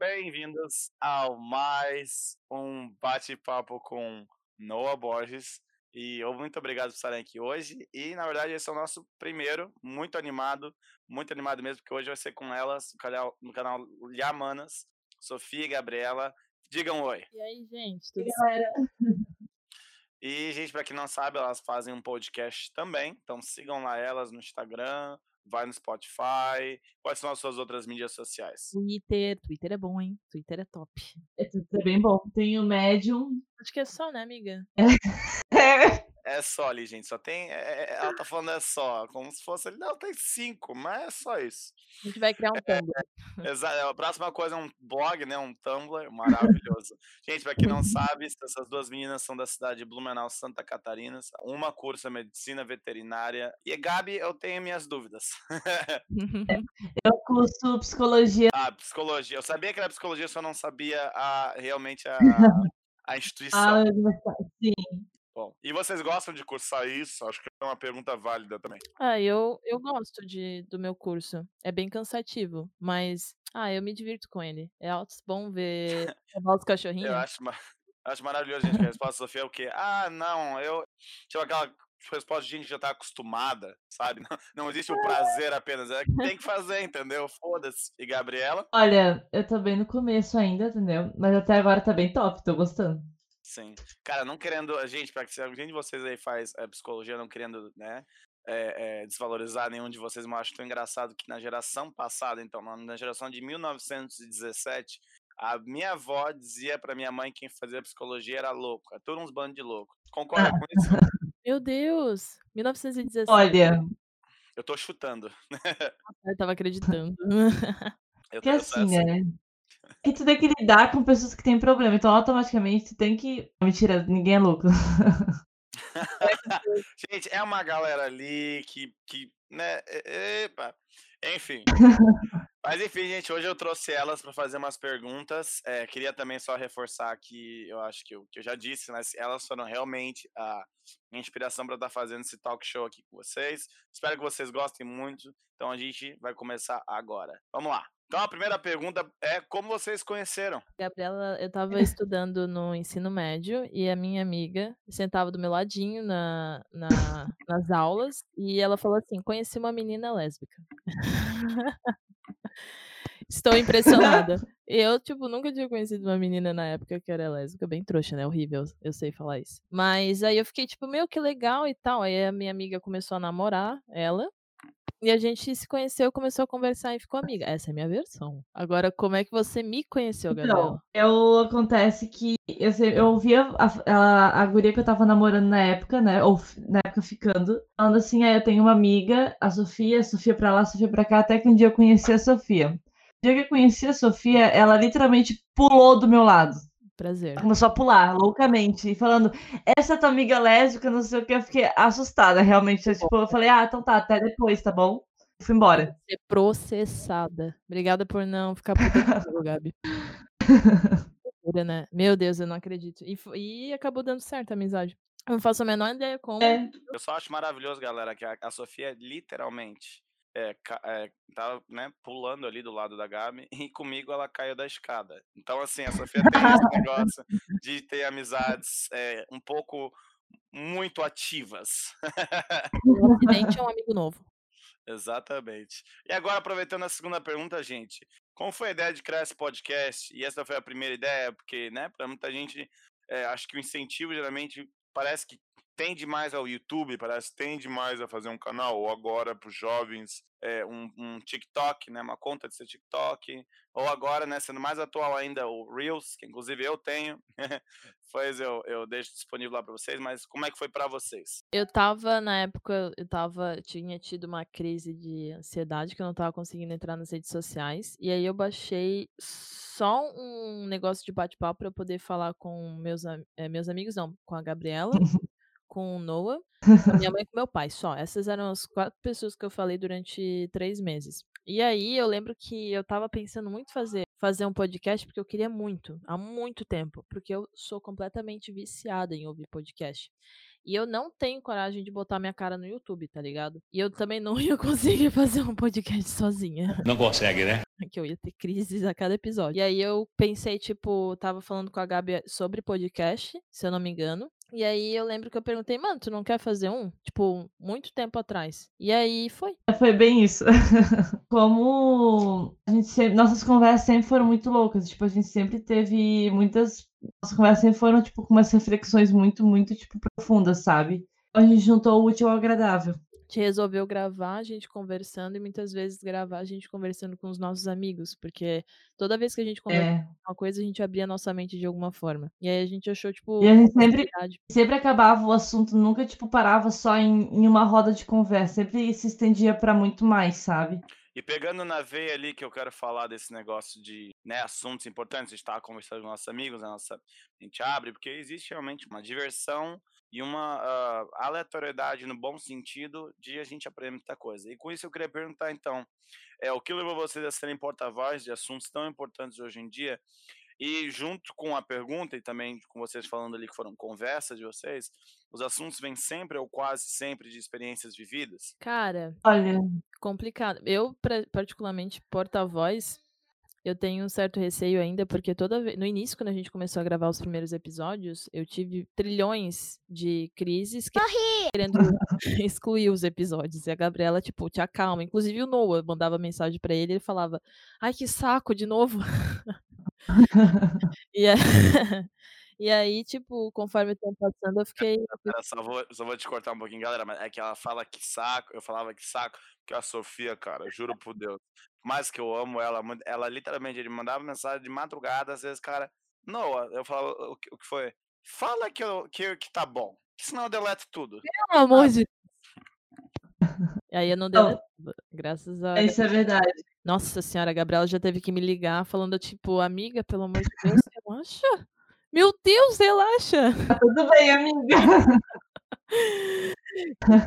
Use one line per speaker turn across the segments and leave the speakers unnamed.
bem-vindos ao mais um bate-papo com Noah Borges. E eu muito obrigado por estarem aqui hoje. E na verdade, esse é o nosso primeiro, muito animado, muito animado mesmo, porque hoje vai ser com elas no canal, no canal Yamanas, Sofia e Gabriela. Digam oi.
E aí, gente? Tudo
galera,
E, gente, para quem não sabe, elas fazem um podcast também. Então sigam lá elas no Instagram, vai no Spotify. Quais são as suas outras mídias sociais?
Twitter. Twitter é bom, hein? Twitter é top.
é tudo bem bom. Tem o Medium.
Acho que é só, né, amiga?
É,
É só ali, gente. Só tem. é- é- ela tá falando é só, como se fosse ali. Não, tem cinco, mas é só isso.
A gente vai criar um Tumblr.
Exato. A próxima coisa é um blog, né? Um Tumblr maravilhoso. Gente, pra quem não sabe, essas duas meninas são da cidade de Blumenau, Santa Catarina. Uma cursa medicina veterinária. E Gabi, eu tenho minhas dúvidas.
eu curso psicologia.
Ah, psicologia. Eu sabia que era psicologia, só não sabia a, realmente a, a instituição.
Ah, universidade. Sim.
Bom, e vocês gostam de cursar isso? Acho que é uma pergunta válida também.
ah, eu, eu gosto de, do meu curso. É bem cansativo, mas. Ah, eu me divirto com ele. É alto bom ver os
Eu
cachorrinhos.
acho, ma- acho maravilhoso, gente, que a resposta da Sofia é o quê? Ah, não, eu. Tipo aquela resposta de gente que já tá acostumada, sabe? Não, não existe o prazer apenas, é que tem que fazer, entendeu? Foda-se. E Gabriela?
Olha, eu tô bem no começo ainda, entendeu? Mas até agora tá bem top, tô gostando.
Sim. Cara, não querendo. Gente, para que se alguém de vocês aí faz é, psicologia, não querendo, né? é, é, desvalorizar nenhum de vocês, mas eu acho tão engraçado que na geração passada, então, na, geração de 1917, a minha avó dizia pra minha mãe que quem fazia psicologia era louco. É tudo uns bandos de louco. Concorda com isso?
Meu Deus! 1917.
Olha,
Eu tô chutando.
Eu tava acreditando.
Eu,
que assim,
assim.
né? Que tu tem que lidar com pessoas que têm problema, então automaticamente tu tem que. Mentira, ninguém é louco.
Gente, é uma galera ali que, que né, e- epa, enfim. Mas enfim, gente, hoje eu trouxe elas para fazer umas perguntas. É, queria também só reforçar que eu acho que eu, que eu já disse, mas elas foram realmente a minha inspiração para estar fazendo esse talk show aqui com vocês. Espero que vocês gostem muito. Então a gente vai começar agora. Vamos lá. Então a primeira pergunta é como vocês conheceram?
Gabriela, eu tava estudando no ensino médio e a minha amiga sentava do meu ladinho na, na- nas aulas e ela falou assim: conheci uma menina lésbica. Estou impressionada. Eu, tipo, nunca tinha conhecido uma menina na época que era lésbica, bem trouxa, né? Horrível, eu sei falar isso. Mas aí eu fiquei, tipo, meu, que legal e tal. Aí a minha amiga começou a namorar ela. E a gente se conheceu, começou a conversar e ficou amiga. Essa é a minha versão. Agora, como é que você me conheceu, Gabriela?
Então, eu acontece que eu, eu ouvia a, a, a guria que eu tava namorando na época, né? Ou na época ficando, falando assim, aí eu tenho uma amiga, a Sofia, a Sofia pra lá, a Sofia pra cá, até que um dia eu conheci a Sofia. O dia que eu conheci a Sofia, ela literalmente pulou do meu lado.
Prazer.
Ela começou a pular loucamente, e falando, essa é tua amiga lésbica, não sei o que, eu fiquei assustada, realmente. Eu, tipo, eu falei, ah, então tá, até depois, tá bom? Fui embora.
Ser processada. Obrigada por não ficar puta comigo, Gabi. Né? Meu Deus, eu não acredito. E, e acabou dando certo a amizade. Eu não faço a menor ideia como.
É,
Eu só acho maravilhoso, galera, que a, a Sofia literalmente é, é, tá né, pulando ali do lado da Gabi e comigo ela caiu da escada. Então, assim, a Sofia tem esse negócio de ter amizades é, um pouco muito ativas.
Um acidente é um amigo novo.
Exatamente. E agora, aproveitando a segunda pergunta, gente, como foi a ideia de criar esse podcast? E essa foi a primeira ideia, porque, né, para muita gente, é, acho que o incentivo geralmente parece que tende mais ao YouTube, parece tende mais a fazer um canal, ou agora para os jovens, é, um, um TikTok, né, uma conta de ser TikTok, ou agora, né, sendo mais atual ainda, o Reels, que inclusive eu tenho, pois eu, eu deixo disponível lá para vocês, mas como é que foi para vocês?
Eu tava, na época, eu tava, tinha tido uma crise de ansiedade que eu não tava conseguindo entrar nas redes sociais. E aí eu baixei só um negócio de bate-papo pra eu poder falar com meus, eh, meus amigos, não, com a Gabriela, com o Noah, minha mãe e com meu pai, só. Essas eram as quatro pessoas que eu falei durante três meses. E aí eu lembro que eu tava pensando muito fazer fazer um podcast porque eu queria muito, há muito tempo, porque eu sou completamente viciada em ouvir podcast. E eu não tenho coragem de botar minha cara no YouTube, tá ligado? E eu também não ia conseguir fazer um podcast sozinha.
Não consegue, né?
Que eu ia ter crises a cada episódio. E aí eu pensei, tipo, tava falando com a Gabi sobre podcast, se eu não me engano. E aí eu lembro que eu perguntei, mano, tu não quer fazer um? Tipo, muito tempo atrás. E aí foi.
Foi bem isso. Como a gente sempre, nossas conversas sempre foram muito loucas. Tipo, a gente sempre teve muitas. Nossas conversas sempre foram, tipo, com umas reflexões muito, muito, tipo, profundas, sabe? A gente juntou o útil ao agradável.
A gente resolveu gravar a gente conversando e muitas vezes gravar a gente conversando com os nossos amigos, porque toda vez que a gente conversa
É.
uma coisa, a gente abria nossa mente de alguma forma. E aí a gente achou, tipo,
E a gente sempre, sempre acabava o assunto, nunca, tipo, parava só em, em uma roda de conversa. Sempre se estendia pra muito mais, sabe?
E pegando na veia ali que eu quero falar desse negócio de né, assuntos importantes, a gente estava conversando com nossos amigos, a, nossa, a gente abre, porque existe realmente uma diversão e uma ah, aleatoriedade no bom sentido de a gente aprender muita coisa. E com isso eu queria perguntar então, é, o que levou vocês a serem porta-voz de assuntos tão importantes hoje em dia? E junto com a pergunta e também com vocês falando ali que foram conversas de vocês, os assuntos vêm sempre ou quase sempre de experiências vividas?
Cara,
Olha,
complicado. Eu, particularmente, porta-voz, eu tenho um certo receio ainda, porque toda vez. No início, quando a gente começou a gravar os primeiros episódios, eu tive trilhões de crises que- querendo excluir os episódios. E a Gabriela, tipo, te acalma. Inclusive o Noah mandava mensagem pra ele e ele falava: Ai, que saco, de novo. E, a- e aí, tipo, conforme o tempo passando, eu fiquei.
Pera, só vou, só vou te cortar um pouquinho, galera, mas é que ela fala que saco, eu falava que saco, que a Sofia, cara, juro por Deus, mais que eu amo ela, ela literalmente, ele mandava mensagem de madrugada, às vezes, cara, não, eu falava, o que, o que foi? Fala que, eu, que, que tá bom, que senão eu deleto tudo.
Pelo amor de E aí eu não
Não.
deletava, graças a.
isso é verdade.
Nossa senhora, a Gabriela já teve que me ligar falando, tipo, amiga, pelo amor de Deus, relaxa. Meu Deus, relaxa.
Tá tudo bem, amiga.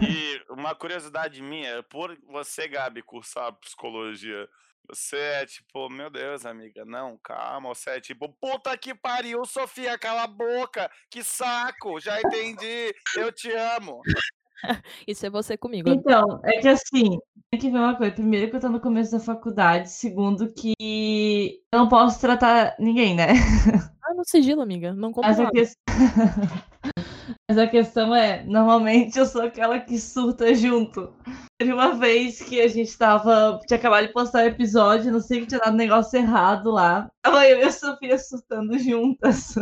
E uma curiosidade minha, por você, Gabi, cursar psicologia, você é tipo, meu Deus, amiga, não, calma, você é tipo, puta que pariu, Sofia, cala a boca, que saco, já entendi, eu te amo.
Isso é você comigo.
Então, é que assim, tem que ver uma coisa. Primeiro que eu tô no começo da faculdade. Segundo que eu não posso tratar ninguém, né?
Ah, no sigilo, amiga. Não compro
Mas a,
nada.
ques- Mas a questão é, normalmente eu sou aquela que surta junto. Teve uma vez que a gente tava. Tinha acabado de postar o episódio, não sei que tinha dado um negócio errado lá. Tava eu e a Sofia surtando juntas.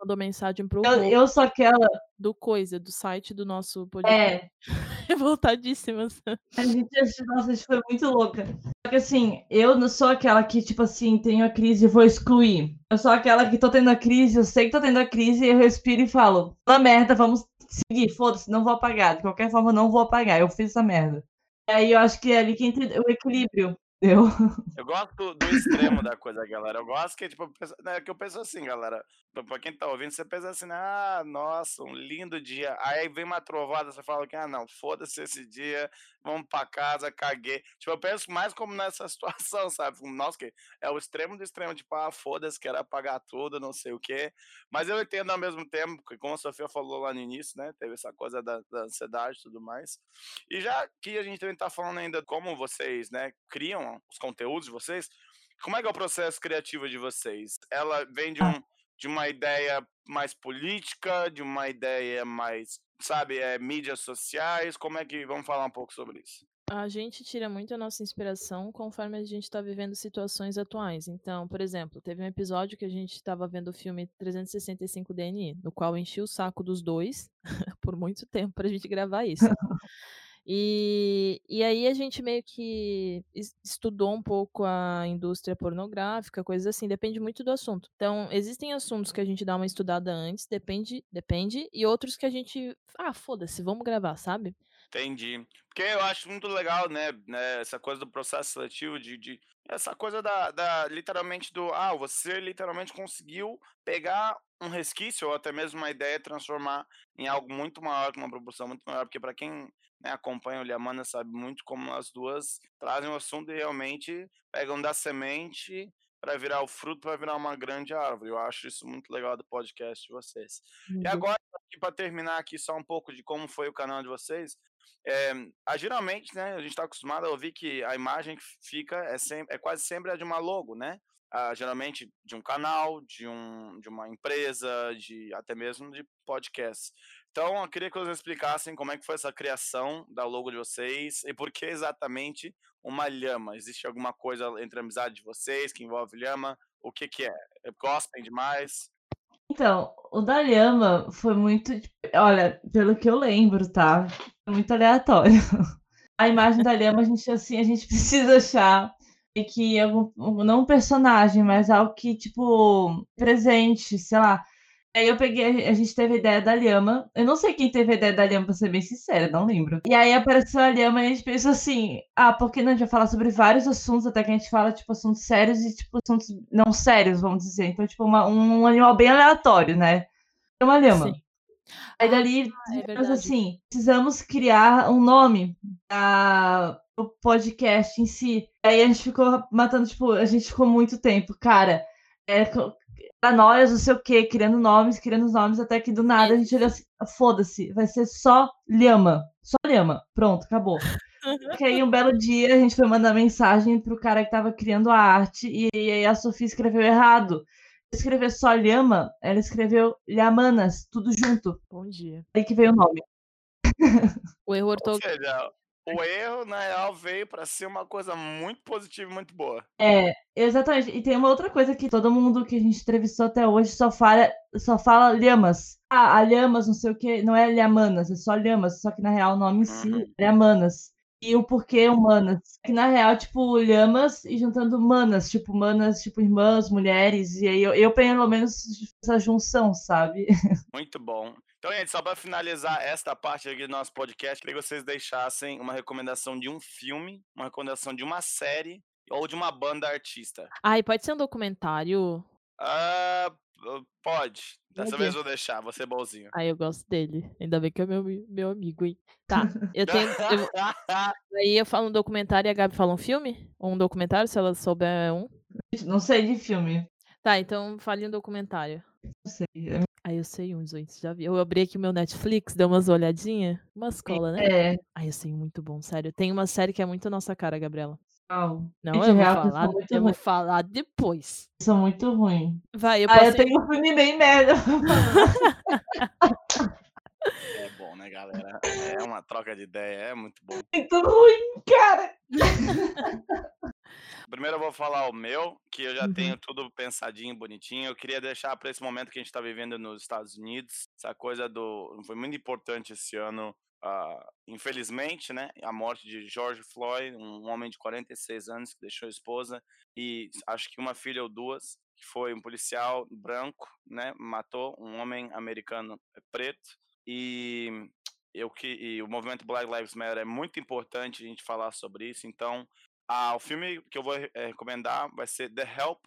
Mandou mensagem pro
Eu, eu sou aquela.
do Coisa, do site do nosso podcast.
É,
Revoltadíssimas.
A gente, nossa, a gente foi muito louca. Que assim, eu não sou aquela que, tipo assim, tenho a crise e vou excluir. Eu sou aquela que tô tendo a crise, eu sei que tô tendo a crise, eu respiro e falo, na merda, vamos seguir, foda-se, não vou apagar. De qualquer forma, não vou apagar, eu fiz essa merda. E aí eu acho que é ali que entra o equilíbrio. Eu.
Eu gosto do, extremo da coisa, galera. Eu gosto que, tipo, né, que eu penso assim, galera. Pra pra quem tá ouvindo, você pensa assim, ah, nossa, um lindo dia. Aí vem uma trovada, você fala que, ah, não, foda-se esse dia, vamos pra casa, caguei. Tipo, eu penso mais como nessa situação, sabe? Nossa, que é o extremo do extremo, tipo, ah, foda-se, quero apagar tudo, não sei o quê. Mas eu entendo ao mesmo tempo, que como a Sofia falou lá no início, né? Teve essa coisa da, da ansiedade e tudo mais. E já que a gente também tá falando ainda como vocês, né, criam os conteúdos de vocês, como é que é o processo criativo de vocês? Ela vem de, um, de uma ideia mais política, de uma ideia mais, sabe, é, mídias sociais? Como é que, vamos falar um pouco sobre isso?
A gente tira muito a nossa inspiração conforme a gente está vivendo situações atuais. Então, por exemplo, teve um episódio que a gente estava vendo o filme 365 DNI, no qual enchi o saco dos dois por muito tempo pra gente gravar isso. E, e aí a gente meio que es- estudou um pouco a indústria pornográfica, coisas assim, depende muito do assunto. Então, existem assuntos que a gente dá uma estudada antes, depende, depende, e outros que a gente, ah, foda-se, vamos gravar, sabe?
Entendi. Porque eu acho muito legal, né, né, essa coisa do processo seletivo, de, de- essa coisa da, da, literalmente do, ah, você literalmente conseguiu pegar um resquício ou até mesmo uma ideia e transformar em algo muito maior, com uma proporção muito maior, porque para quem né, acompanha o Liamana sabe muito como as duas trazem o assunto e realmente pegam da semente para virar o fruto, para virar uma grande árvore. Eu acho isso muito legal do podcast de vocês. E
Uhum.
agora, para terminar aqui só um pouco de como foi o canal de vocês, é, ah, geralmente, né, a gente está acostumado a ouvir que a imagem que fica é, é quase sempre a de uma logo, né? Ah, geralmente de um canal, de, um, de uma empresa, de até mesmo de podcast. Então, eu queria que vocês explicassem como é que foi essa criação da logo de vocês e por que exatamente uma lhama. Existe alguma coisa entre a amizade de vocês que envolve lhama? O que que é? Gostem demais?
Então, o da lhama foi muito, olha, pelo que eu lembro, tá? Muito aleatório. A imagem da lhama, a gente assim, a gente precisa achar e que algum, não um personagem, mas algo que tipo presente, sei lá. Aí eu peguei, a gente teve a ideia da lhama. Eu não sei quem teve a ideia da lhama, pra ser bem sincera, não lembro. E aí apareceu a lhama e a gente pensou assim: ah, por que não? A gente vai falar sobre vários assuntos, até que a gente fala, tipo, assuntos sérios e, tipo, assuntos não sérios, vamos dizer. Então, tipo, uma, um animal bem aleatório, né? Uma lhama.
Sim.
Aí dali,
é
digamos
verdade.
assim, precisamos criar um nome para o podcast em si. Aí a gente ficou matando, tipo, a gente ficou muito tempo, cara. É, nós, não sei o quê, criando nomes, criando nomes, até que do nada a gente olhou assim, foda-se, vai ser só lhama. Só lhama. Pronto, acabou. Aí um belo dia a gente foi mandar mensagem pro cara que tava criando a arte e aí a Sofia escreveu errado. Escrever só lhama, ela escreveu lhamanas, tudo junto.
Bom dia.
Aí que veio o nome.
O erro ortográfico.
o erro, na real, veio para ser uma coisa muito positiva e muito boa.
É, exatamente. E tem uma outra coisa que todo mundo que a gente entrevistou até hoje só fala, só fala lhamas. Ah, a lhamas, não sei o que, não é lhamanas, é só lhamas, só que na real o nome em si
Uhum.
é lhamanas. E o porquê humanas. Que na real, tipo, lhamas e juntando manas, tipo, manas, tipo, irmãs, mulheres. E aí eu, eu pelo menos essa junção, sabe?
Muito bom. Então, gente, só para finalizar esta parte aqui do nosso podcast, queria que vocês deixassem uma recomendação de um filme, uma recomendação de uma série ou de uma banda artista.
Ai, pode ser um documentário?
Ah, pode. Dessa vez eu vou deixar, vou ser bonzinho.
Ai, eu gosto dele. Ainda bem que é meu, meu amigo, hein? Tá, eu tenho. eu- aí eu falo um documentário e a Gabi fala um filme? Ou um documentário, se ela souber um.
Não sei de filme.
Tá, então fale um documentário.
Não sei.
Aí eu sei uns, gente, já vi. Eu abri aqui o meu Netflix, dei umas olhadinhas. Uma escola, né?
É.
Ai, eu sei muito bom, sério. Tem uma série que é muito nossa cara, Gabriela.
Não,
eu vou falar, eu vou falar depois.
sou muito ruim.
Vai, eu
Ah,
posso.
eu tenho um filme bem merda.
É bom, né, galera? É uma troca de ideia, é muito bom.
muito ruim, cara.
Primeiro eu vou falar o meu, que eu já
Uhum.
tenho tudo pensadinho, bonitinho. Eu queria deixar para esse momento que a gente está vivendo nos Estados Unidos, essa coisa do. Foi muito importante esse ano, ah, infelizmente, né? A morte de George Floyd, um homem de 46 anos que deixou a esposa e acho que uma filha ou duas, que foi um policial branco, né? Matou um homem americano preto. E eu que e o movimento Black Lives Matter é muito importante a gente falar sobre isso. Então, ah, o filme que eu vou eh, recomendar vai ser The Help.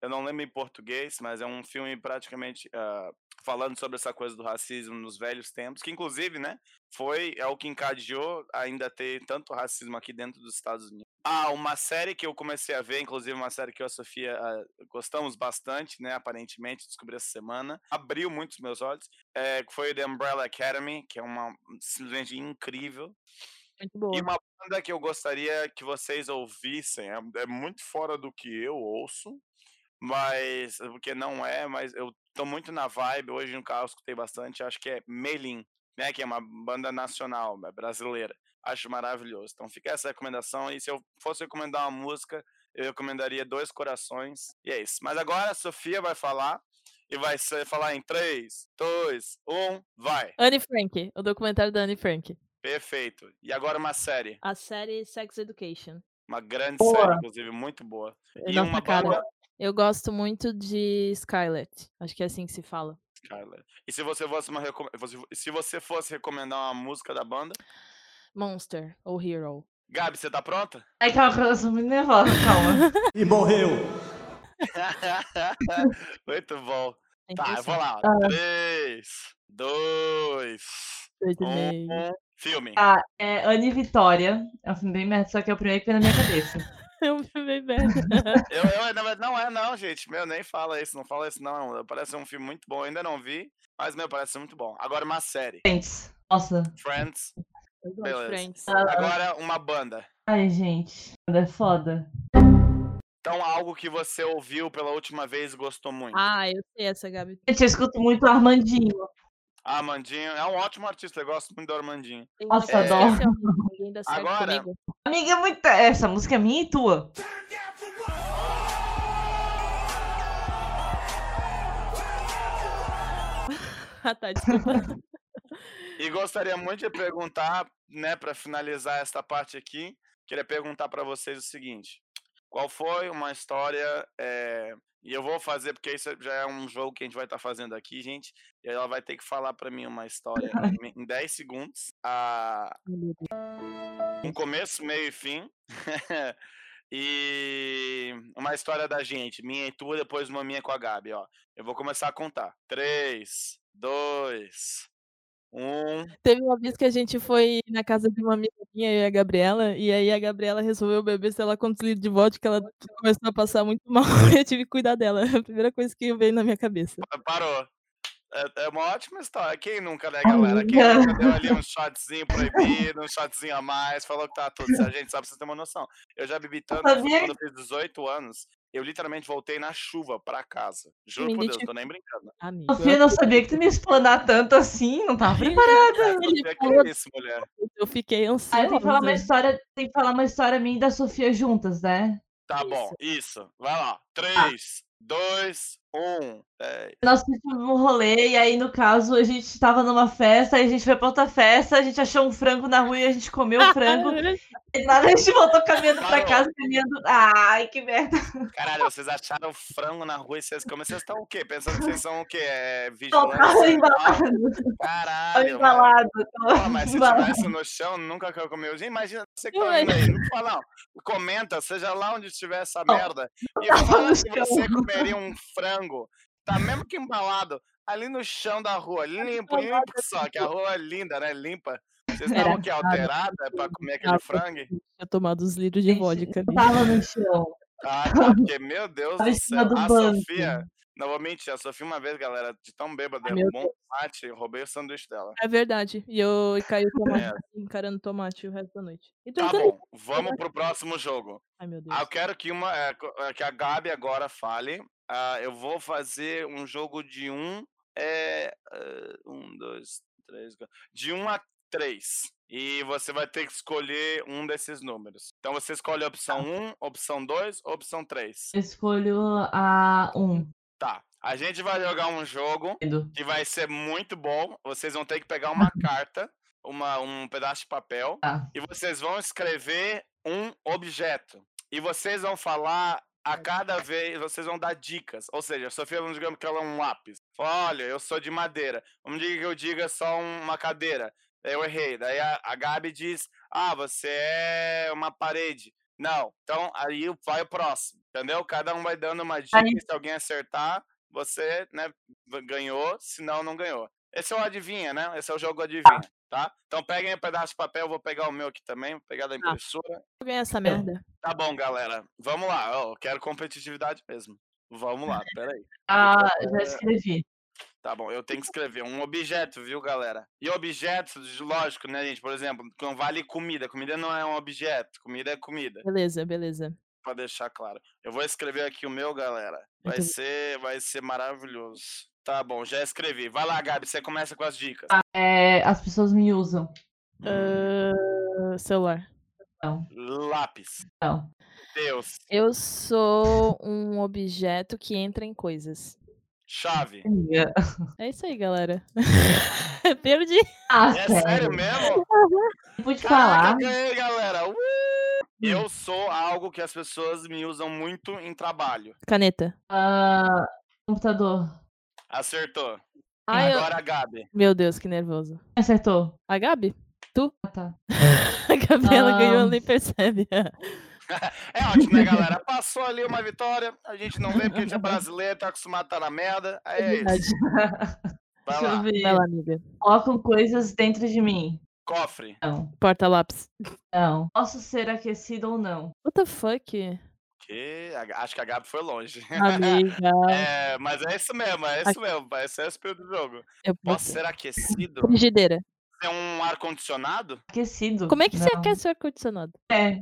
Eu não lembro em português, mas é um filme praticamente ah, falando sobre essa coisa do racismo nos velhos tempos, que inclusive, né, foi é o que encadeou ainda ter tanto racismo aqui dentro dos Estados Unidos. Ah, uma série que eu comecei a ver, inclusive uma série que eu e a Sofia ah, gostamos bastante, né, aparentemente, descobri essa semana, abriu muito os meus olhos, é, foi The Umbrella Academy, que é uma simplesmente incrível.
Muito boa.
E uma banda que eu gostaria que vocês ouvissem, é, é muito fora do que eu ouço, mas porque não é, mas eu tô muito na vibe, hoje no carro eu escutei bastante, acho que é Melim, né, que é uma banda nacional, é brasileira. Acho maravilhoso. Então fica essa recomendação e se eu fosse recomendar uma música, eu recomendaria Dois Corações. E é isso. Mas agora a Sofia vai falar e vai ser, falar em 3, 2, 1, vai.
Anne Frank, o documentário da Anne Frank.
Perfeito. E agora uma série.
A série Sex Education.
Uma grande
Boa.
série, inclusive, muito boa. E
nossa
uma
cara.
banda.
Eu gosto muito de Scarlett. Acho que é assim que se fala.
Scarlett. E se você fosse uma se você fosse recomendar uma música da banda?
Monster ou Hero.
Gabi, você tá pronta?
Ai, calma, eu sou muito nervosa, calma.
E morreu.
muito bom.
Tem
Tá,
que
eu vou lá.
Ah.
3, 2,
Dois
1.
meio.
Filme.
Ah, é Anne Vitória. É um filme bem merda, só que é o primeiro que veio na minha cabeça.
Eu bebê merda.
Eu, eu, verdade, não é não, gente. Meu, nem fala isso, não fala isso não. Parece um filme muito bom, eu ainda não vi, mas, meu, parece muito bom. Agora uma série.
Friends. Nossa.
Friends. Beleza.
Friends.
Agora uma banda.
Ai, gente. É foda.
Então, algo que você ouviu pela última vez e gostou muito.
Ah, eu sei essa, Gabi.
Gente, eu escuto muito o Armandinho.
Armandinho é um ótimo artista, eu gosto muito do Armandinho.
Nossa,
uma
adoro.
Ninguém dá certo
Agora-
comigo.
Amiga, é muito. Essa música é minha e tua.
Ah, tá, desculpa.
E gostaria muito de perguntar, né, para finalizar esta parte aqui, queria perguntar para vocês o seguinte: qual foi uma história? eh, e eu vou fazer porque isso já é um jogo que a gente vai estar fazendo aqui, gente. E ela vai ter que falar para mim uma história em- em 10 segundos, a um começo, meio e fim. e uma história da gente, minha e tua, depois uma minha com a Gabi, ó. Eu vou começar a contar. 3, 2, 1.
Teve uma vez que a gente foi na casa de uma amiga minha, e a Gabriela, e aí a Gabriela resolveu beber, sei lá quantos litros de vodka, ela começou a passar muito mal, e eu tive que cuidar dela. A primeira coisa que veio na minha cabeça.
Parou. É, é uma ótima história. Quem nunca, né, galera? Quem nunca deu ali um shotzinho proibido, um shotzinho a mais, falou que tá tudo certo. Gente, só pra vocês terem uma noção. Eu já bebi tanto que
sabia
quando eu fiz 18 anos, eu literalmente voltei na chuva pra casa. Juro por Deus, tô nem brincando.
Amigo,
Sofia, não sabia que tu me explanar tanto assim. Não tava preparada.
É,
Ele
Sofia,
falou-
que isso, mulher?
eu fiquei
Ah,
ansiosa.
tem que falar uma história, tem que falar uma história minha e da Sofia juntas, né?
Tá
Isso.
bom, isso. Vai lá. 3, 2, 1.
Nós fizemos um rolê e aí, no caso, a gente tava numa festa, aí a gente foi pra outra festa, a gente achou um frango na rua e a gente comeu o frango. nada, a gente voltou caminhando pra
Parou.
casa, caminhando. Ai, que merda.
Caralho, vocês acharam frango na rua e vocês comem. Vocês estão o quê? Pensando que vocês são o quê? É, vigilantes?
embalado.
Caralho, mano.
embalado.
Pô, mas se
embalado.
tivesse no chão, nunca que eu comi. Gente, Imagina você que tá aí. Não fala, não. Comenta, seja lá onde estiver essa merda. E fala
chão.
você comeria um frango. Tá mesmo que embalado. Ali no chão da rua. Limpo, limpo que só. Que a rua é linda, né? Limpa. Vocês
Era
estavam que alterada pra comer aquele frango?
tinha tomado os litros de vodka ali.
Tava no chão.
Ah, tá. Porque, meu Deus do céu.
do
A
banco.
Sofia. Não vou mentir, a Sofia uma vez, galera, de tão bêbada, derrubou um tomate, eu roubei o sanduíche dela.
É verdade. E eu caí o tomate,
É.
assim, encarando tomate o resto da noite. E
Tá bom, vamos pro próximo jogo.
Ai, meu Deus.
Ah, eu quero que, uma, é, é, que a Gabi agora fale. Ah, eu vou fazer um jogo de um. É, ah, um, dois, três. quatro- De um a três. E você vai ter que escolher um desses números. Então você escolhe a opção 1, opção 2 ou opção 3.
Eu escolho a um.
Tá. A gente vai jogar um jogo que vai ser muito bom. Vocês vão ter que pegar uma carta, uma, um pedaço de papel,
Tá.
e vocês vão escrever um objeto. E vocês vão falar a cada vez, vocês vão dar dicas. Ou seja, a Sofia, vamos digamos que ela é um lápis. Fala, Olha, eu sou de madeira. Vamos dizer que eu diga só uma cadeira. Eu errei. Daí a, a Gabi diz: Ah, você é uma parede. Não. Então, aí vai o próximo. Entendeu? Cada um vai dando uma dica.
Aí-
Se alguém acertar, você né, ganhou. Se não, não ganhou. Esse é o adivinha, né? Esse é o jogo adivinha, tá? Então peguem um pedaço de papel, eu vou pegar o meu aqui também, vou pegar da impressora.
Eu ganhei essa merda.
Tá bom, galera. Vamos lá. eu quero competitividade mesmo. Vamos lá, peraí.
Ah, já escrevi.
Tá bom, eu tenho que escrever um objeto, viu, galera? E objetos, lógico, né, gente? Por exemplo, não vale comida. Comida não é um objeto. Comida é comida.
Beleza, beleza.
Pra deixar claro. Eu vou escrever aqui o meu, galera. Vai
Muito bem.
ser, vai ser maravilhoso. Tá bom, já escrevi. Vai lá, Gabi, você começa com as dicas.
É, as pessoas me usam.
Ah, celular.
Não,
Lápis.
não.
Deus.
Eu sou um objeto que entra em coisas.
Chave.
É isso aí, galera. Perdi.
Ah,
É
sério.
sério mesmo?
Pude
Caraca,
falar.
ganhei, galera. Uh! Eu sou algo que as pessoas me usam muito em trabalho.
Caneta.
Ah, computador.
Acertou.
Ai, eu-
Agora a Gabi.
Meu Deus, que nervoso.
Acertou.
A Gabi?
Ah, tá.
A Gabriela
Ah.
ganhou, nem percebe.
É ótimo, né, galera? Passou ali uma vitória. A gente não vê porque a gente é brasileiro, tá acostumado a estar na merda. Aí É isso.
verdade.
Vai
Deixa eu
lá.
ver.
Vai lá, amiga.
Colocam coisas dentro de mim.
Cofre.
Não.
Porta-lápis.
Não. Posso ser aquecido ou não?
What the fuck?
Que acho que a Gabi foi longe.
Amiga.
É, mas é isso mesmo, é isso mesmo. Esse é o espírito do jogo.
Eu
Posso
posso.
ser aquecido?
Frigideira.
É um ar-condicionado?
Aquecido.
Como é que você
Não.
aquece o ar-condicionado?
É.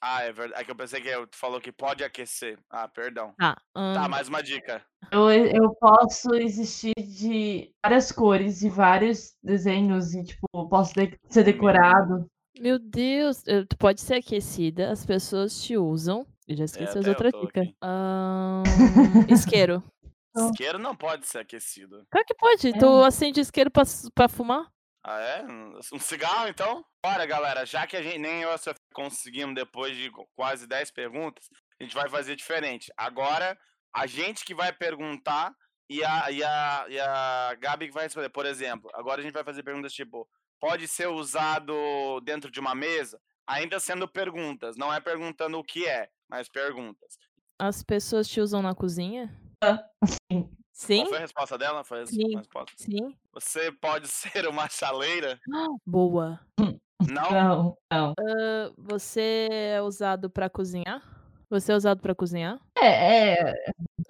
Ah, é verdade. É que eu pensei que tu falou que pode aquecer. Ah, perdão.
Tá.
Tá, mais uma dica.
Eu, eu posso existir de várias cores e vários desenhos e, tipo, posso de- ser decorado.
Meu Deus. eu- Tu pode ser aquecida, as pessoas te usam. Eu já
É,
esqueci
até
as
eu
outras
tô
dicas.
aqui.
Ahn, isqueiro.
Isqueiro não pode ser aquecido.
Claro que pode. Tu acende isqueiro pra, s- pra fumar?
Ah, é? Um cigarro, então? Bora, galera. Já que a gente nem eu e a Sofia conseguimos, depois de qu- quase 10 perguntas, a gente vai fazer diferente. Agora, a gente que vai perguntar e a, e a, e a Gabi que vai responder. Por exemplo, agora a gente vai fazer perguntas tipo: pode ser usado dentro de uma mesa? Ainda sendo perguntas, não é perguntando o que é, mas perguntas.
As pessoas te usam na cozinha?
Sim.
Sim?
Qual foi a resposta dela? Foi a
Sim.
resposta.
Sim.
Você pode ser uma chaleira?
Boa.
Não?
Não, não.
Ah, você é usado pra cozinhar? Você é usado pra cozinhar?
É, é.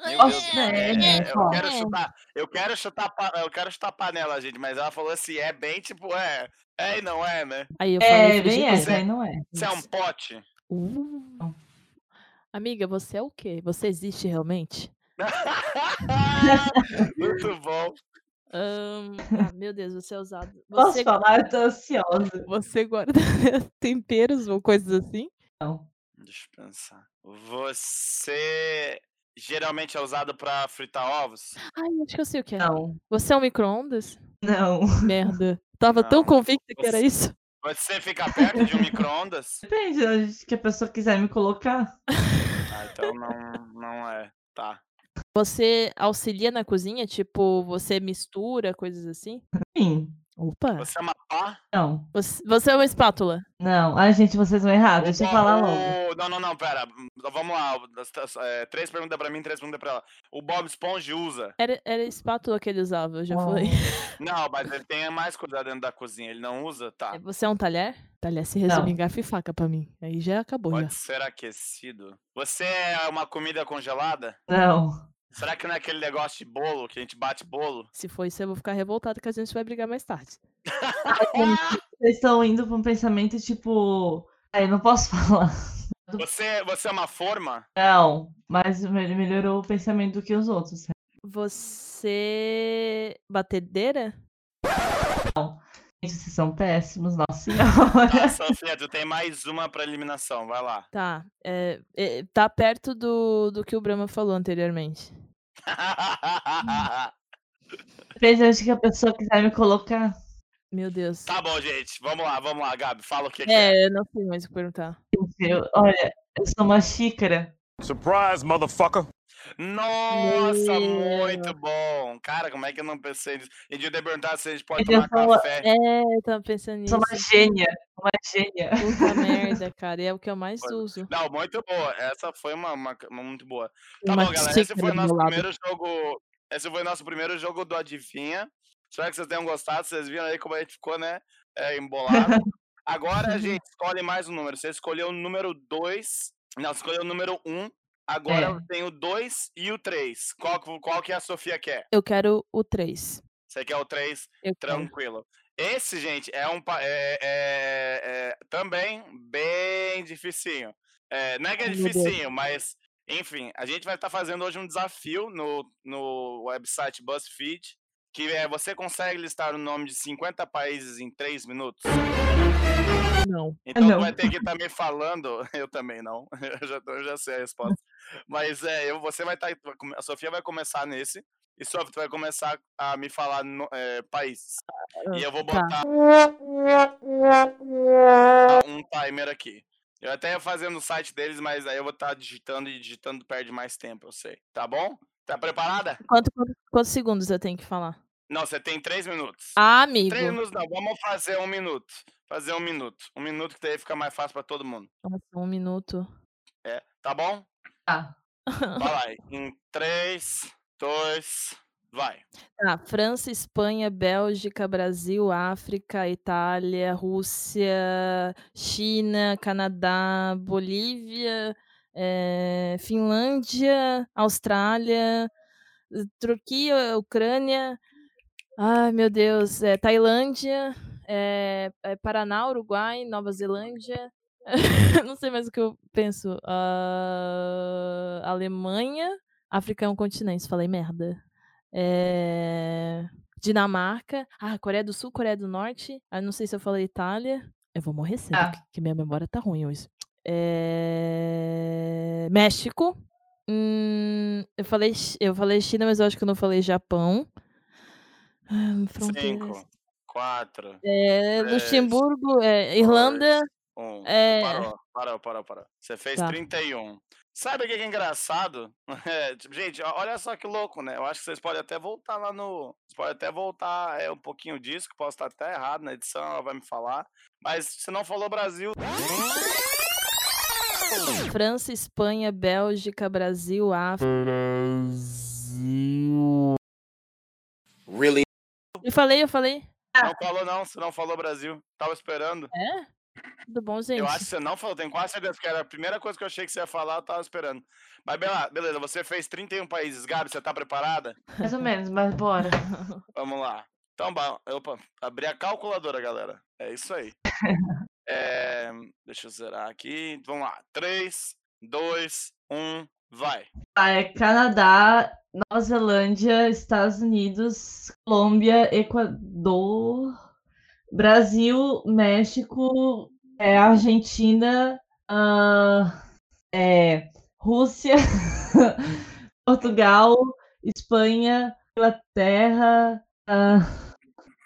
Deus,
é,
é,
né,
eu
ó.
quero chutar, eu quero chutar, eu quero chutar panela, gente, mas ela falou assim, é bem tipo, é, é e não é, né?
Aí eu
É,
falei
bem
frigideira.
essa, aí não é.
Você é um pote?
Uh. Amiga, você é o quê? Você existe realmente?
Muito bom.
Ahn, ah, meu Deus, você é usado.
Posso
Você,
falar? Eu tô ansiosa.
você guarda temperos ou coisas assim?
Não.
Deixa eu pensar. Você geralmente é usado pra fritar ovos?
Ai, acho que eu sei o que é.
Não.
Você é um micro-ondas?
Não.
Merda. Tava tão
Não.
convicta que era
Você-
isso.
Você fica perto de um micro-ondas?
Depende que a pessoa quiser me colocar.
Ah, então não, não é. Tá.
Você auxilia na cozinha? Tipo, você mistura coisas assim?
Sim.
Opa.
Você é uma pá?
Não.
Você, você é uma espátula?
Não. Ai, gente, vocês vão errar. Deixa eu falar logo.
Não, não, não, pera. Vamos lá. é, três perguntas pra mim, três perguntas pra ela. O Bob Esponja usa?
Era, era espátula que ele usava, eu já
Oh.
falei.
Não, mas ele tem mais coisa dentro da cozinha. Ele não usa? Tá.
É, Você é um talher? Talher se resume
Não.
em garfo e faca pra mim. Aí já acabou já.
Pode ser aquecido. Você é uma comida congelada?
Não.
Será que não é aquele negócio de bolo, que a gente bate bolo?
Se for isso, eu vou ficar revoltada que a gente vai brigar mais tarde.
Vocês estão indo pra um pensamento tipo. Ai, não posso falar.
Você, você é uma forma?
Não. Mas me- melhorou o pensamento do que os outros.
Você. Batedeira?
Gente, vocês são péssimos, nossa senhora.
Tá, Sofia, tu tem mais uma pra eliminação. Vai lá.
Tá. é, é, tá perto do, do que o Brahma falou anteriormente.
De onde que a pessoa quiser me colocar.
Meu Deus.
tá bom, gente. Vamos lá, vamos lá, Gabi. Fala o que, que é.
É, eu não sei mais o que perguntar.
Eu- olha, eu sou uma xícara.
Surprise, motherfucker.
Nossa,
Meu.
muito bom. Cara, como é que eu não pensei nisso? A gente devia ter perguntado se a gente pode
eu
tomar café.
É, eu tava pensando
Eu
nisso.
sou uma gênia. Uma gênia.
Puta merda, cara. É o que eu mais
Foi.
uso.
Não, muito boa. Essa foi uma, uma- uma muito boa. Tá
Uma
bom, galera. Esse foi o nosso
lado.
primeiro jogo. Esse foi o nosso primeiro jogo do Adivinha. Espero que vocês tenham gostado. Vocês viram aí como a gente ficou, né? É, embolado. Agora a gente escolhe mais um número. Você escolheu o número 2. Não, você escolheu o número 1. Um. Agora
É.
eu tenho o 2 e o 3. Qual, qual que a Sofia quer?
Eu quero o 3.
Você quer o 3?
Eu quero.
Tranquilo. Esse, gente, é um. É, é- é também bem dificinho. É, não é que é
Ai,
dificinho, mas. Enfim, a gente vai estar fazendo hoje um desafio no, no website BuzzFeed, que é você consegue listar o nome de 50 países em 3 minutos.
Não.
Então
Não.
tu vai ter que estar me falando. Eu também não. Eu já, eu já sei a resposta. Mas é, eu, você vai estar. A Sofia vai começar nesse. E Sofia, tu vai começar a me falar no- é, países. E eu vou
Tá.
botar um timer aqui. Eu até ia fazer no site deles, mas aí eu vou estar digitando e digitando perde mais tempo, eu sei. Tá bom? Tá preparada?
Quanto, quanto- quantos segundos eu tenho que falar?
Não, você tem três minutos.
Ah, amigo.
Três minutos não, vamos fazer um minuto. Fazer um minuto. Um minuto que daí fica mais fácil pra todo mundo.
Nossa, um minuto.
É, tá bom?
Tá.
Vai lá. Em três, dois, vai.
Ah, França, Espanha, Bélgica, Brasil, África, Itália, Rússia, China, Canadá, Bolívia, eh, Finlândia, Austrália, eh, Turquia, Ucrânia. Ai, meu Deus, eh, Tailândia, eh, Paraná, Uruguai, Nova Zelândia. Não sei mais o que eu penso. Ah, Alemanha. África é um continente, falei merda. Eh, Dinamarca. Ah, Coreia do Sul, Coreia do Norte. Ah, não sei se eu falei Itália. Eu vou morrer cedo,
Ah.
que, minha memória tá ruim hoje. Eh, México. Hum, eu, falei, eu falei China, mas eu acho que eu não falei Japão. Ah, fronteiras.
Cinco, quatro,
É,
Três,
Luxemburgo, é, Irlanda.
Um.
É.
Parou, parou, parou, parou. Você fez
Tá.
31. Sabe o que é engraçado? É, tipo, gente, olha só que louco, né? Eu acho que vocês podem até voltar lá no. Vocês podem até voltar é, um pouquinho disso, que posso estar até errado na edição, ela vai me falar. Mas você não falou Brasil.
França, Espanha, Bélgica, Brasil, África.
Really?
Eu falei, eu falei.
Não falou, não. Você não falou Brasil. Tava esperando.
É? Tudo bom, gente?
Eu acho que você não falou, tenho quase certeza que era a primeira coisa que eu achei que você ia falar, eu tava esperando. Mas bela- beleza, você fez 31 países. Gabi, você tá preparada?
Mais ou menos, mas bora.
Vamos lá. Então, opa, abri a calculadora, galera. É isso aí. É, deixa eu zerar aqui. Vamos lá. 3, 2, 1, vai.
Ah, é Canadá, Nova Zelândia, Estados Unidos, Colômbia, Equador, Brasil, México, é, Argentina, ah, é, Rússia, Portugal, Espanha, Inglaterra,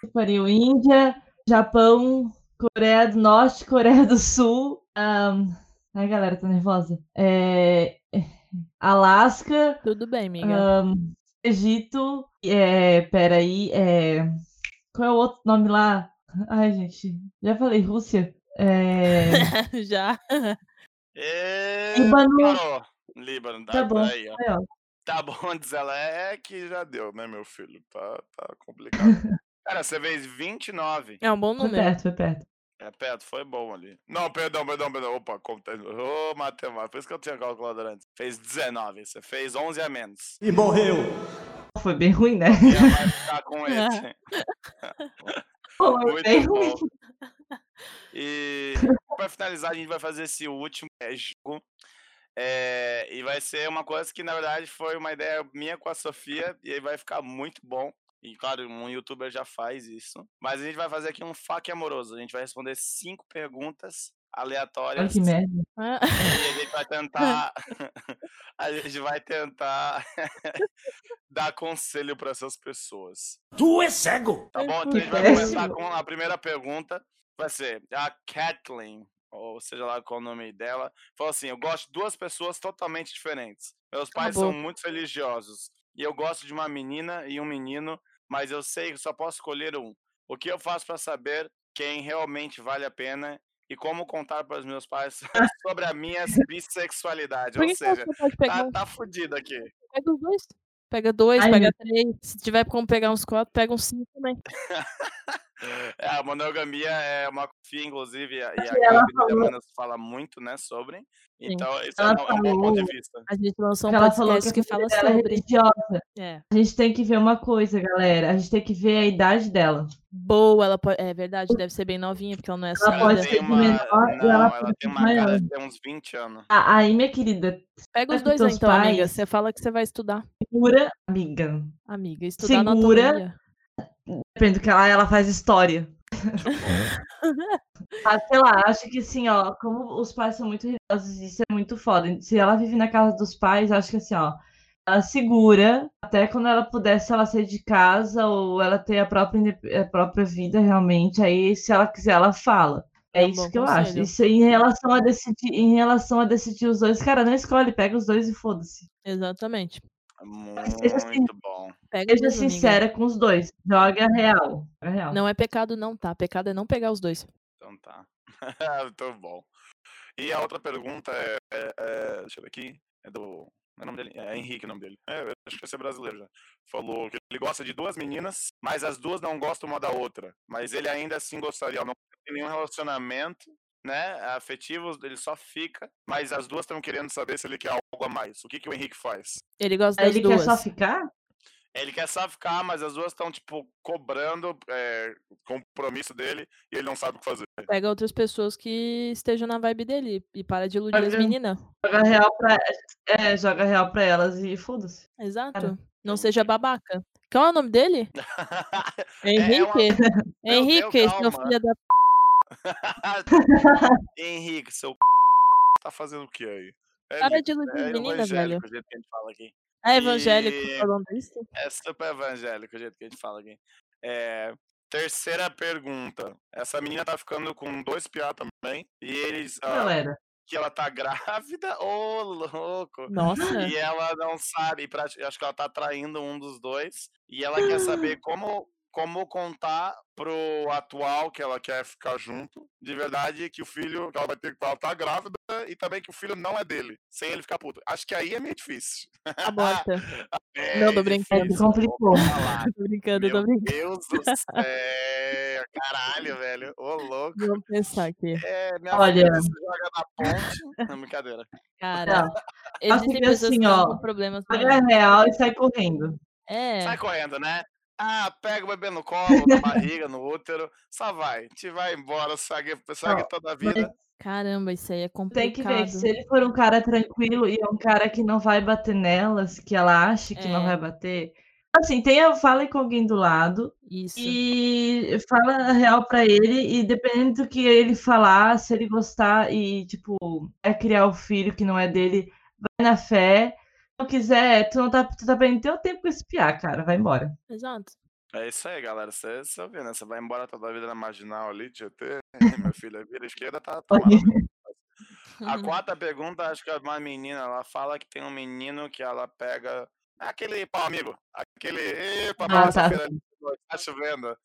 que pariu, Índia, Japão, Coreia do Norte, Coreia do Sul. ah, ai, galera, tô nervosa. É, Alasca,
Tudo bem, amiga.
ahn, Egito, é, peraí, é, qual é o outro nome lá? Ai, gente, já falei Rússia. É,
Já.
E...
Líbano.
Parou. Líbano, tá,
Tá bom.
aí, ó.
aí, ó.
Tá bom, diz ela. É que já deu, né, meu filho? Tá, tá complicado. Cara, você fez 29.
É um bom
Foi
número.
perto, foi perto.
É perto, foi bom ali. Não, perdão, perdão, perdão. Opa, conta. Ô, matemática. Por isso que eu tinha calculadora antes. Fez 19. Você fez 11 a menos.
E morreu.
Foi bem ruim, né?
Já vai ficar com esse.
Foi
Muito
bem
bom.
ruim.
E pra finalizar, a gente vai fazer esse último é, jogo. É, e vai ser uma coisa que, na verdade, foi uma ideia minha com a Sofia. E aí vai ficar muito bom. E, claro, um youtuber já faz isso. Mas a gente vai fazer aqui um faque amoroso. A gente vai responder cinco perguntas Aleatórias.
que merda.
Ah,
E a gente vai tentar. a gente vai tentar dar conselho para essas pessoas.
Tu é cego.
Tá bom? Então a gente vai
péssimo.
começar com a primeira pergunta. Vai ser a Kathleen, ou seja lá qual é o nome dela. Falou assim: Eu gosto de duas pessoas totalmente diferentes. Meus pais são
Acabou.
muito religiosos. E eu gosto de uma menina e um menino, mas eu sei que só posso escolher um. O que eu faço para saber quem realmente vale a pena e como contar para os meus pais sobre a minha bissexualidade? Ou seja, tá, tá fudido aqui.
Pega os dois. Pega dois,
Ai,
pega
meu-
três. Se tiver como pegar uns quatro, pega uns cinco também.
É, a monogamia é uma fia, inclusive, e a, e
falou-
Manas fala muito, né, sobre. Então, isso é
Ela
um, é um bom ponto de
falou-
vista.
A gente lançou um
ela falou que,
que, fala
é
sobre.
religiosa.
É.
A gente tem que ver uma coisa, galera. A gente tem que ver a idade dela.
Boa, ela pode. É verdade, deve ser bem novinha, porque ela não é
Ela pode
assumida.
ser de
uma.
menor e
Não,
ela
ela
pode
tem
ser
uma cara
maior.
de ter uns 20 anos.
Ah, Aí, minha querida,
Pega os dois aí, então, amiga.
pais.
Você fala que você vai estudar.
segura, amiga.
Amiga, estudar
Segura.
anatomia.
Depende do que ela, ela faz história. Ah, sei lá, acho que assim, ó, como os pais são muito religiosos, isso é muito foda. Se ela vive na casa dos pais, acho que assim, ó, segura até quando ela pudesse ela sair de casa ou ela ter a própria, a própria vida realmente. Aí, se ela quiser, ela fala. É
É um
isso que eu acho.
conselho.
Isso em relação a decidir, em relação a decidir os dois, cara, não escolhe, pega os dois e foda-se.
Exatamente.
seja assim,
Muito bom.
Seja
amiga.
sincera com os dois. Joga real. É real.
Não é pecado, não, tá? Pecado é não pegar os dois.
Então tá. Muito bom. E a outra pergunta é, é- é- Deixa eu ver aqui. É do É nome dele? É Henrique o nome dele. É, acho que vai ser brasileiro já. Falou que ele gosta de duas meninas, mas as duas não gostam uma da outra. Mas ele ainda assim gostaria. Não tem nenhum relacionamento, né? Afetivo, ele só fica. Mas as duas estão querendo saber se ele quer algo a mais. O que, que o Henrique faz?
Ele gosta
Aí
das
ele
duas.
quer só ficar?
Ele quer só ficar, mas as duas estão, tipo, cobrando é, compromisso dele e ele não sabe o que fazer.
Pega outras pessoas que estejam na vibe dele e para de iludir as meninas.
Joga real pra, é, joga real pra elas e foda-se.
Exato. Não seja babaca. Qual é o nome dele?
É, é uma-
Henrique.
Meu
Henrique,
Deus,
seu filho da.
Henrique, seu tá fazendo o que aí? É,
Para
Henrique,
de iludir
é
as meninas, velho.
jeito que a gente fala aqui.
É evangélico
E-
falando isso?
É super evangélico o jeito que a gente fala aqui. É, terceira pergunta. Essa menina tá ficando com dois piá também. E eles. ah,
Galera.
que ela tá grávida. Ô, louco!
Nossa.
E ela não sabe, acho que ela tá traindo um dos dois. E ela quer saber como, como contar pro atual que ela quer ficar junto, de verdade, que o filho, que ela vai ter que ela tá grávida e também que o filho não é dele, sem ele ficar puto. Acho que aí é meio difícil.
Aborta.
É
Não, tô brincando.
difícil,
Complicou.
Tô brincando, tô
Meu
brincando.
Deus do céu, caralho, velho. Ô, louco.
Vamos pensar aqui.
É, minha
Olha.
se joga na ponte. Não, brincadeira.
Cara, existem
fica
pessoas
assim,
que estão
ó,
problemas. Mentais.
real e sai correndo.
É.
Sai correndo, né? Ah, pega o bebê no colo, na barriga, no útero, só vai. Te vai embora, segue, segue
Não,
toda a
Mas
vida.
Caramba, isso aí é complicado.
tem que ver que se ele for um cara tranquilo e é um cara que não vai bater nelas, que ela acha que não
É.
vai bater. Assim, tenha, fale com alguém do lado
Isso.
e fala a real pra ele e dependendo do que ele falar, se ele gostar e, tipo, é criar o filho que não é dele, vai na fé. Não quiser, tu não tá, tu tá perdendo teu tempo com esse piá, cara, vai embora.
Exato.
É isso aí, galera. Você, você ouviu, né? Você vai embora toda a vida na marginal ali, GT. Meu filho, vira esquerda, tá, tá lá. A quarta pergunta, acho que é uma menina. Ela fala que tem um menino que ela pega. Aquele pau amigo. Aquele. Epa,
Ah, tá.
tá chovendo.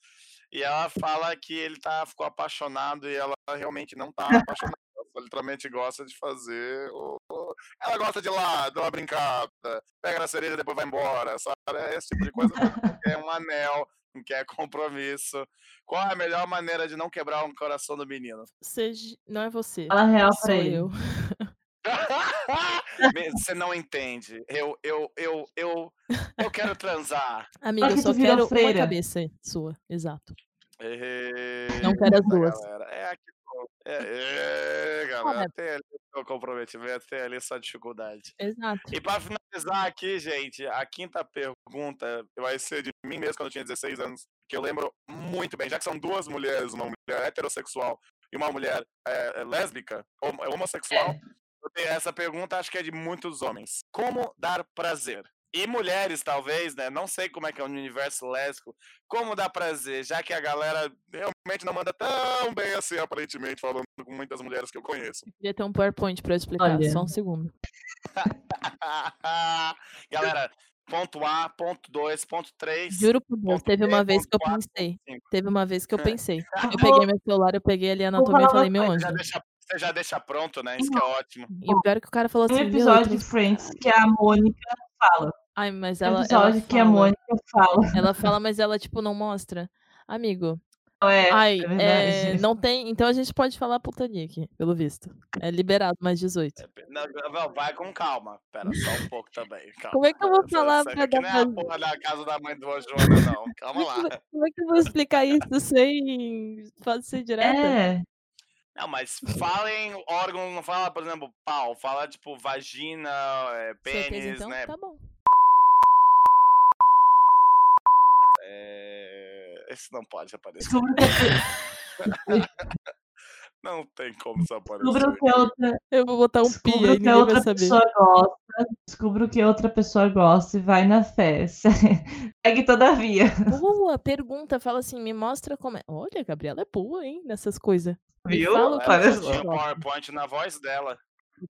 E ela fala que ele tá, ficou apaixonado e ela realmente não tá apaixonada. Ela literalmente gosta de fazer. O... o- Ela gosta de ir lá, dar uma brincada, pega na cereja e depois vai embora, sabe? É esse tipo de coisa. Não quer um anel, não quer compromisso. Qual é a melhor maneira de não quebrar um coração do menino?
Seja... Não é você.
Fala a real
Sou
pra ele.
eu.
Você não entende. Eu, eu, eu, eu, eu quero transar.
Amigo, eu só quero uma
freira.
cabeça sua. Exato. Não quero as duas.
galera. É aqui. É, é, galera.
Olha.
Tem ali o comprometimento, tem ali sua dificuldade.
Exato.
E pra finalizar aqui, gente, a quinta pergunta vai ser de mim mesmo quando eu tinha 16 anos, que eu lembro muito bem, já que são duas mulheres, uma mulher heterossexual e uma mulher é, é, lésbica, é homossexual, eu tenho essa pergunta, acho que é de muitos homens. Como dar prazer? E mulheres, talvez, né? Não sei como é que é o universo lésbico. Como dar prazer, já que a galera realmente não manda tão bem assim, aparentemente, falando com muitas mulheres que eu conheço.
Queria ter um PowerPoint pra eu explicar.
Olha.
Só um segundo.
Galera, ponto A, ponto 2, ponto 3.
Juro por Deus, teve
B,
uma vez que eu pensei. Teve uma vez que eu pensei. Eu peguei meu celular, eu peguei ali a anatomia e falei, meu anjo.
você já deixa pronto, né? Isso que é ótimo.
E o pior é que o cara falou
Tem um
assim,
episódio
eu
de Friends que a Mônica fala.
Ai, mas ela, ela
episódio que a
fala.
Mônica fala.
Ela fala, mas ela, tipo, não mostra. Amigo,
Não é,
ai,
é
é, não tem. Então a gente pode falar putaria aqui, pelo visto. É liberado mais 18.
Não, não, vai com calma. Pera, só um pouco também. Calma.
Como é que eu vou falar
isso
pra dar
não é a porra da casa da mãe do Joana, não. Calma lá.
Como é que eu vou explicar isso sem fazer ser direta?
É,
Não, mas fala em órgão, não fala, por exemplo, pau. Fala, tipo, vagina, é,
Certeza,
pênis,
então?
né?
Tá bom.
É... Esse não pode aparecer. Não tem como isso aparecer.
descubra o que outra,
Eu vou botar um pi
descubra
aí,
o que
ninguém vai
outra
saber.
pessoa gosta. Descubra o que outra pessoa gosta e vai na fé. Segue todavia.
Boa, pergunta, fala assim, me mostra como é. Olha, a Gabriela é boa, hein, nessas coisas.
Viu?
fala o que
Ela tinha. PowerPoint na voz dela.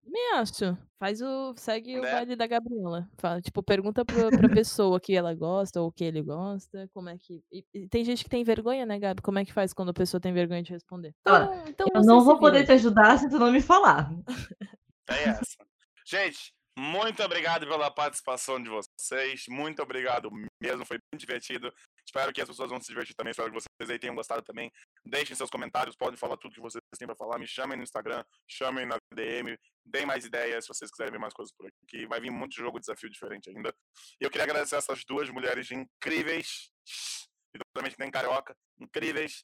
Também acho. Faz o. Segue o
Né?
baile da Gabriela. Fala, tipo, pergunta pra, pra pessoa que ela gosta ou que ele gosta. Como é que. E, e tem gente que tem vergonha, né, Gabi? Como é que faz quando a pessoa tem vergonha de responder?
Olha,
Então, então
Eu não vou poder te ajudar se tu não me falar.
Tem essa. Gente, Muito obrigado pela participação de vocês. Muito obrigado mesmo. Foi muito divertido. Espero que as pessoas vão se divertir também. Espero que vocês aí tenham gostado também. Deixem seus comentários. Podem falar tudo que vocês têm para falar. Me chamem no Instagram. Chamem na DM. Deem mais ideias se vocês quiserem ver mais coisas por aqui. Vai vir muito jogo, desafio diferente ainda. E eu queria agradecer essas duas mulheres incríveis. E também que nem carioca. Incríveis.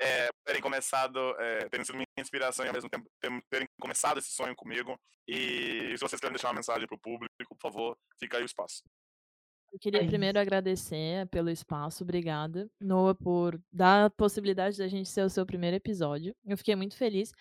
É, terem começado, é, terem sido minha inspiração e ao mesmo tempo terem começado esse sonho comigo. E se vocês querem deixar uma mensagem para o público, por favor, fica aí o espaço.
Eu queria
É
primeiro agradecer pelo espaço, obrigada, Noah, por dar a possibilidade da gente ser o seu primeiro episódio. Eu fiquei muito feliz.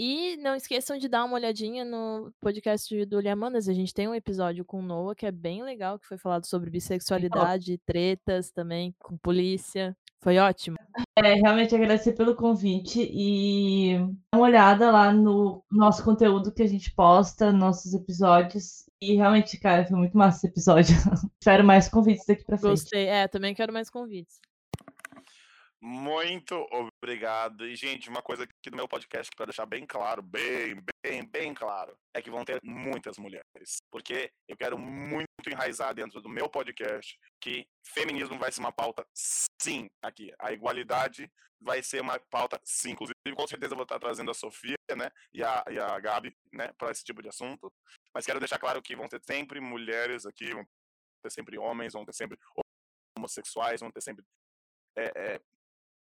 E não esqueçam de dar uma olhadinha no podcast do Liamanas. A gente tem um episódio com o Noah que é bem legal, que foi falado sobre bissexualidade, tretas também, com polícia. Foi ótimo.
É, realmente agradecer pelo convite e dar uma olhada lá no nosso conteúdo que a gente posta, nossos episódios. E realmente, cara, foi muito massa esse episódio. Espero mais convites daqui pra frente.
Gostei. É, também quero mais convites.
Muito obrigado. E, gente, uma coisa aqui do meu podcast para deixar bem claro, bem, bem, bem claro, é que vão ter muitas mulheres. Porque eu quero muito enraizar dentro do meu podcast que feminismo vai ser uma pauta sim aqui. A igualdade vai ser uma pauta sim. Inclusive, com certeza eu vou estar trazendo a Sofia, né, e a, e a Gabi, né, para esse tipo de assunto. Mas quero deixar claro que vão ter sempre mulheres aqui, vão ter sempre homens, vão ter sempre homossexuais, vão ter sempre é, é,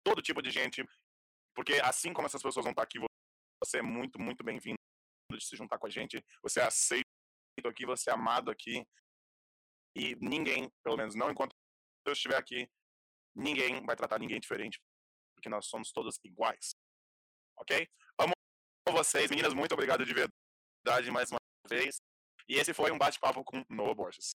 todo tipo de gente, porque assim como essas pessoas vão estar aqui, você é muito, muito bem-vindo de se juntar com a gente, você é aceito aqui, você é amado aqui, e ninguém, pelo menos não enquanto eu estiver aqui, ninguém vai tratar ninguém diferente, porque nós somos todos iguais, ok? Amo vocês, meninas, muito obrigado de verdade mais uma vez, e esse foi um bate-papo com Noah Borges.